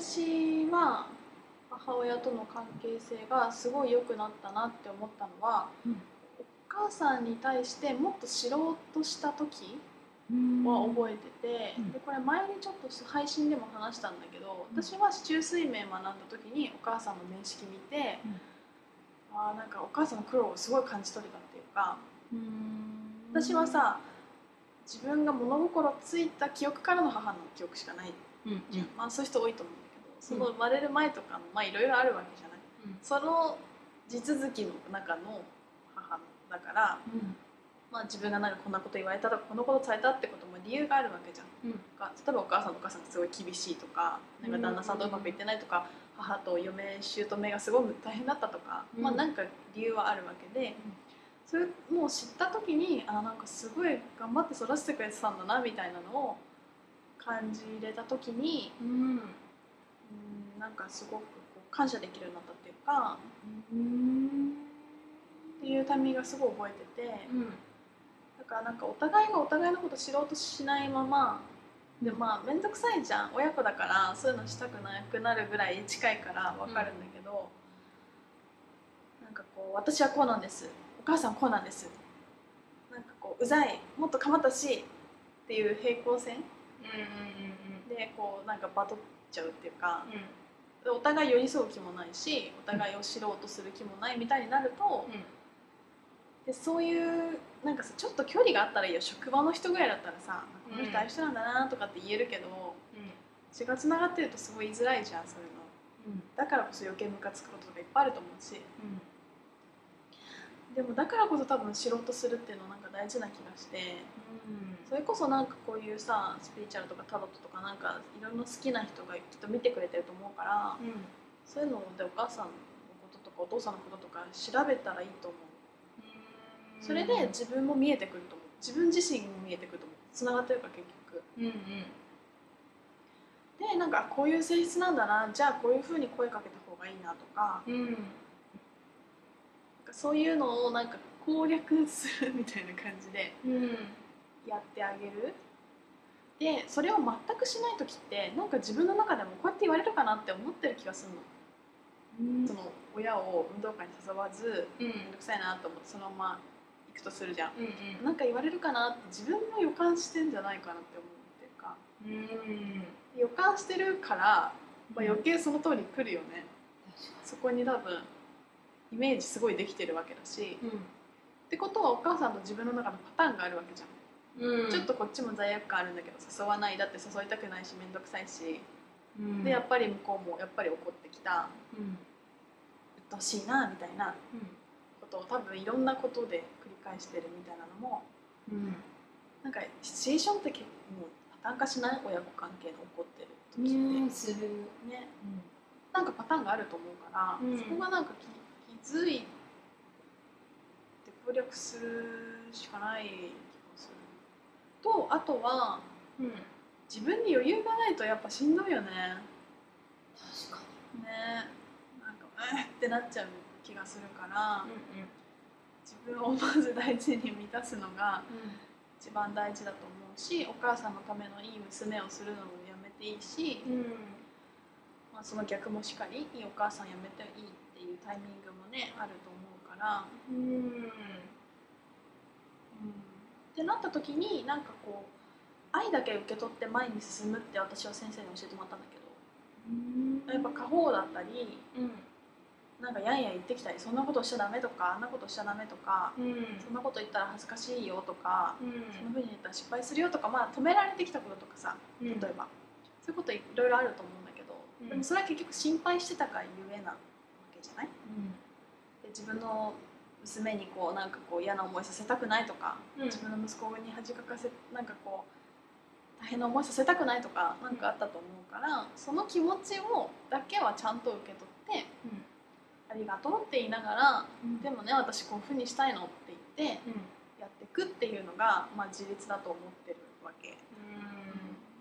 私は母親との関係性がすごい良くなったなって思ったのは、うん。お母さんに対してもっと知ろうとした時は覚えてて、うん。でこれ前にちょっと配信でも話したんだけど、うん。私は中水面学んだ時にお母さんの面識見て、あーなんかお母さんの苦労をすごい感じ取れたっていうか私はさ自分が物心ついた記憶からの母の記憶しかないうん。うん。まあ、そういう人多いと思うその生まれる前とかもまあいろいろあるわけじゃない。その地続きの中の母だから、まあ、自分がなんかこんなこと言われたとかこんなことされたってことも理由があるわけじゃん。うん。か例えばお母さんとお母さんがすごい厳しいとかなんか旦那さんとうまくいってないとか、母と嫁姑がすごい大変だったとか、うん。まあなんか理由はあるわけで、それもう知った時にあなんかすごい頑張って育ててくれてたんだなみたいなのを感じれた時にうんうんなんかすごくこう感謝できるようになったっていうかうんっていうタイミングがすごい覚えてて。うんだからなんかお互いがお互いのこと知ろうとしないままでまあ面倒くさいじゃん親子だからそういうのしたくなくなるぐらい近いから分かるんだけど、なんかこう私はこうなんですお母さんこうなんですなんかこううざいもっと構ったしっていう平行線でこうなんかバトっちゃうっていうかでお互い寄り添う気もないしお互いを知ろうとする気もないみたいになると、でそういうなんかさちょっと距離があったらいいよ。職場の人ぐらいだったらさこの人ああいう人なんだなとかって言えるけど、血がつながってるとすごい言いづらいじゃんそういうの。だからこそ余計ムカつくこととかいっぱいあると思うし。でもだからこそ多分知ろうとするっていうのはなんか大事な気がしてそれこそなんかこういうさスピリチュアルとかタロットとかなんかいろんな好きな人がきっと見てくれてると思うから、そういうのでお母さんのこととかお父さんのこととか調べたらいいと思う。それで自分も見えてくると思う。自分自身も見えてくると思う。つながってるから結局。でなんかこういう性質なんだな。じゃあこういうふうに声かけた方がいいなとか。なんかそういうのをなんか攻略するみたいな感じでやってあげる。でそれを全くしない時ってなんか自分の中でもこうやって言われるかなって思ってる気がするの。その親を運動会に誘わずめんどくさいなと思ってそのまま行くとするじゃん。なんか言われるかなって自分も予感してんじゃないかなって思うっていうか。予感してるから、まあ、余計その通り来るよね、そこに多分イメージすごいできてるわけだし、ってことはお母さんと自分の中のパターンがあるわけじゃん、ちょっとこっちも罪悪感あるんだけど誘わないだって誘いたくないし面倒くさいし、でやっぱり向こうもやっぱり怒ってきた。鬱陶しいなみたいなことを多分いろんなことで繰り返してるみたいなのもなんかシチュエーションって結構もうパターン化しない？親子関係の起こってる時って、する。ね。なんかパターンがあると思うから、うん。そこがなんか気気づいて攻略するしかない気がするとあとは自分に余裕がないとやっぱしんどいよね。確かね。なんかえーってなっちゃう気がするから、に自分をまず大事に満たすのが一番大事だと思うしお母さんのためのいい娘をするのもやめていいし、まあ、その逆もしかりいいお母さんやめていいっていうタイミングもねあると思うから、ってなった時になんかこう愛だけ受け取って前に進むって私は先生に教えてもらったんだけどやっぱ過保護だったりなんかやんやん言ってきたりそんなことしちゃダメとかあんなことしちゃダメとかそんなこと言ったら恥ずかしいよとかそんな風に言ったら失敗するよとかまあ止められてきたこととかさ例えば、そういうこといろいろあると思うんだけど、うん。でもそれは結局心配してたからゆえなわけじゃない？で自分の娘にこうなんかこう嫌な思いさせたくないとか、自分の息子に恥かかせなんかこう大変な思いさせたくないとかなんかあったと思うからその気持ちをだけはちゃんと受け取ってありがとうって言いながらでもね私こういうふうにしたいのって言ってやっていくっていうのが、まあ、自立だと思ってるわけ。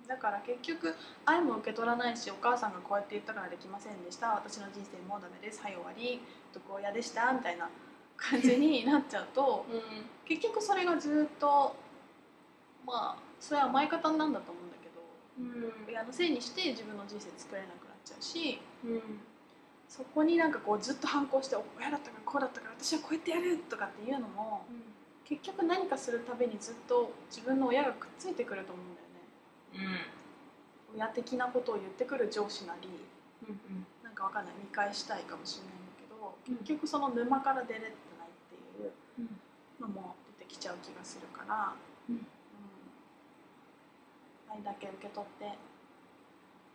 だから結局愛も受け取らないしお母さんがこうやって言ったからできませんでした。私の人生もうダメです。はい終わり。毒親でした？みたいな感じになっちゃうと結局それがずっとまあそれは甘え方なんだと思うんだけど親のせいにして自分の人生作れなくなっちちゃうし、うん、そこになんかこうずっと反抗して親だったからこうだったから私はこうやってやるとかっていうのも、うん、結局何かするたびにずっと自分の親がくっついてくると思うんだよね。うん、親的なことを言ってくる上司なり、うん。うん、なんかわかんない見返したいかもしれないんだけど結局その沼から出れのも出てきちゃう気がするから。うん。愛だけ受け取ってや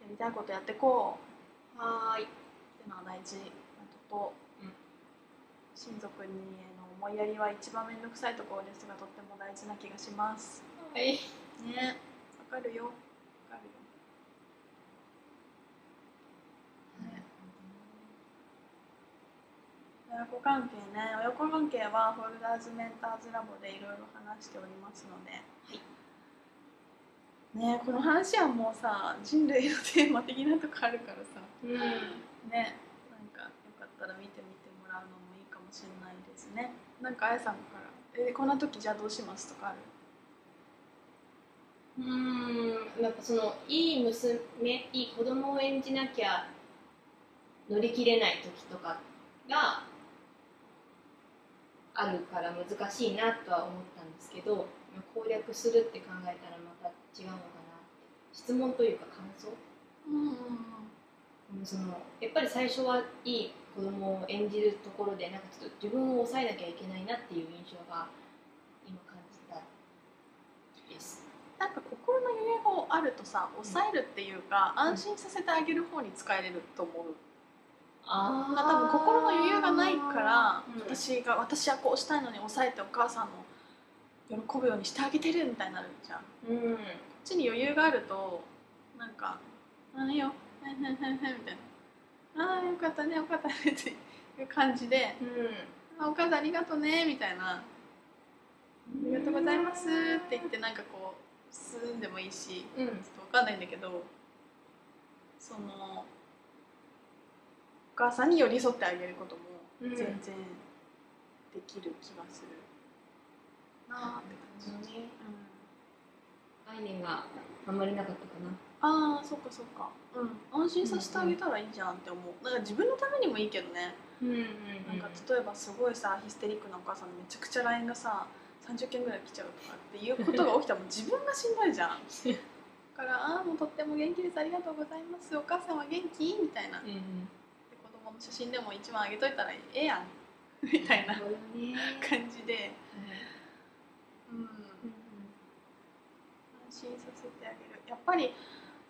りたいことやってこう。はい。っていうのは大事なこと。と、うん、親族にへの思いやりは一番面倒くさいところですがとっても大事な気がします。はい。ね。わかるよ。わかるよ親子関係ね親子関係はフォルダーズメンターズラボでいろいろ話しておりますので、はい。ねこの話はもうさ人類のテーマ的なとこあるからさ、うん、ねなんかよかったら見てみてもらうのもいいかもしれないですね。なんかあやさんから「えこんな時じゃあどうします?」とかある？うんなんかそのいい娘いい子供を演じなきゃ乗り切れない時とかがあるから難しいなとは思ったんですけど攻略するって考えたらまた違うのかなって。質問というか感想、うんうん、そのやっぱり最初はいい子供を演じるところでなんかちょっと自分を抑えなきゃいけないなっていう印象が今感じた。ですなんか心の余裕があるとさ抑えるっていうか、うん、安心させてあげる方に使えれると思う、ああ多分心の余裕がないから、うん、私が私はこうしたいのに抑えてお母さんの喜ぶようにしてあげてるみたいになるじゃん、うん、こっちに余裕があるとなんか「あいいよ。へんへんへんへん」みたいな「ああよかったねよかったね」っていう感じで「うん、あお母さんありがとうね」みたいな「ありがとうございます」って言ってなんかこう進んでもいいし、うん、ちょっと分かんないんだけどそのお母さんに寄り添ってあげることも全然できる気がする。なって感じ、ね。うん、概念があんまりなかったかな。ああそっかそっか。うん。安心させてあげたらいいじゃんって思う。なんか自分のためにもいいけどね。うんうん、うん、なんか例えばすごいさヒステリックなお母さんめちゃくちゃ LINE がさ30件ぐらい来ちゃうとかっていうことが起きたら自分がしんどいじゃん。だから「ああもうとっても元気です。ありがとうございます。お母さんは元気?」みたいな、うんうん、で子供の写真でも一枚あげといたらええやん。みたいな。感じで、うん、安心させてあげる。やっぱり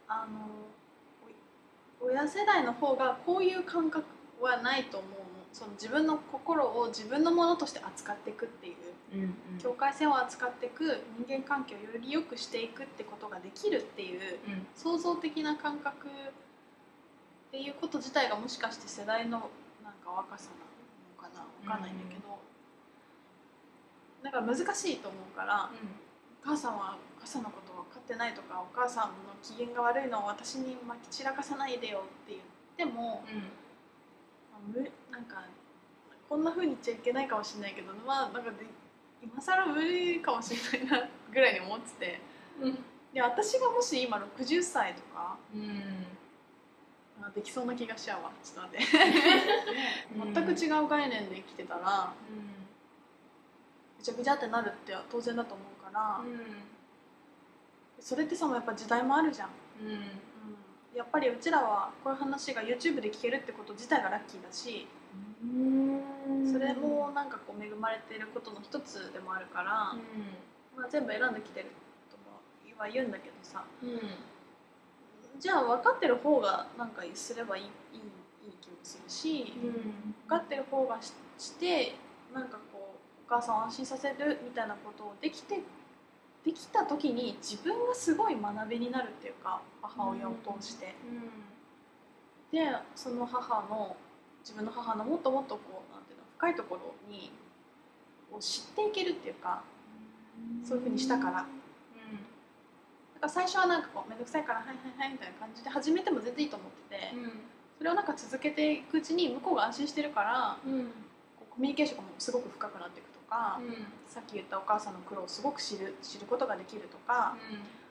あの親世代の方がこういう感覚はないと思うの。その自分の心を自分のものとして扱っていくっていう、うんうん、境界線を扱っていく。人間関係をより良くしていくってことができるっていう、うん、創造的な感覚っていうこと自体がもしかして世代のなんか若さなのかな分かんないんだけど、だから難しいと思うから、うん、お母さんはお母さんのこと分かってないとかお母さんの機嫌が悪いのを私にまき散らかさないでよって言っても、うん、なんかこんなふうに言っちゃいけないかもしれないけどまあなんかで今更無理かもしれないなぐらいに思ってて、うん、で私がもし今60歳とか、うん、できそうな気がしちゃうわ。ちょっと待って。全く違う概念で生きてたら。うん。ぐちゃぐちゃってなるって当然だと思うから、うん、それってさもやっぱ時代もあるじゃん、うん、うん、やっぱりうちらはこういう話が YouTube で聞けるってこと自体がラッキーだし、うん、それもなんかこう恵まれていることの一つでもあるから、まあ、全部選んできてるとは言うんだけどさ、じゃあ分かってる方がなんかすればいいいいいい気もするし、分かってる方がしてなんかお母さんを安心させるみたいなことをできてできた時に自分がすごい学びになるっていうか母親を通して、うん。うん、でその母の自分の母のもっともっとこうなんていうの深いところにを知っていけるっていうか、うん、そういうふうにしたから最初はなんかこう面倒くさいからはいはいはいみたいな感じで始めても全然いいと思ってて、それをなんか続けていくうちに向こうが安心してるから、コミュニケーションがもすごく深くなっていくか、うん、さっき言ったお母さんの苦労をすごく知る知ることができるとか、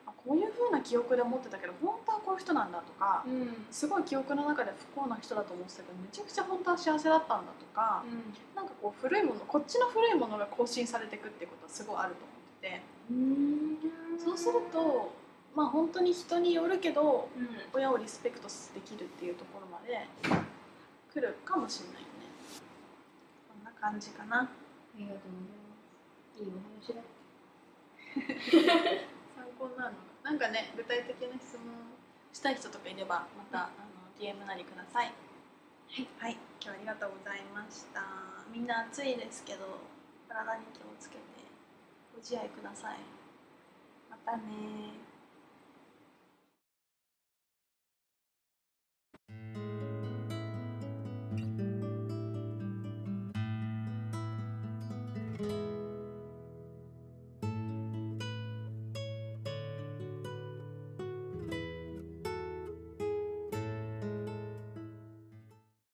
うん、こういうふうな記憶で思ってたけど本当はこういう人なんだとか、うん、すごい記憶の中で不幸な人だと思ってたけどめちゃくちゃ本当は幸せだったんだとか、うん、なんかこう古いものこっちの古いものが更新されていくってことはすごいあると思ってて、うん、そうするとまあ本当に人によるけど、うん、親をリスペクトできるっていうところまで来るかもしれないよね。こんな感じかな。ありがとうございます。いいお話だ。参考になるのなんかね具体的な質問したい人とかいればまた、あの DM なりください。はい、はい、今日はありがとうございました。みんな暑いですけど体に気をつけてご自愛ください。またね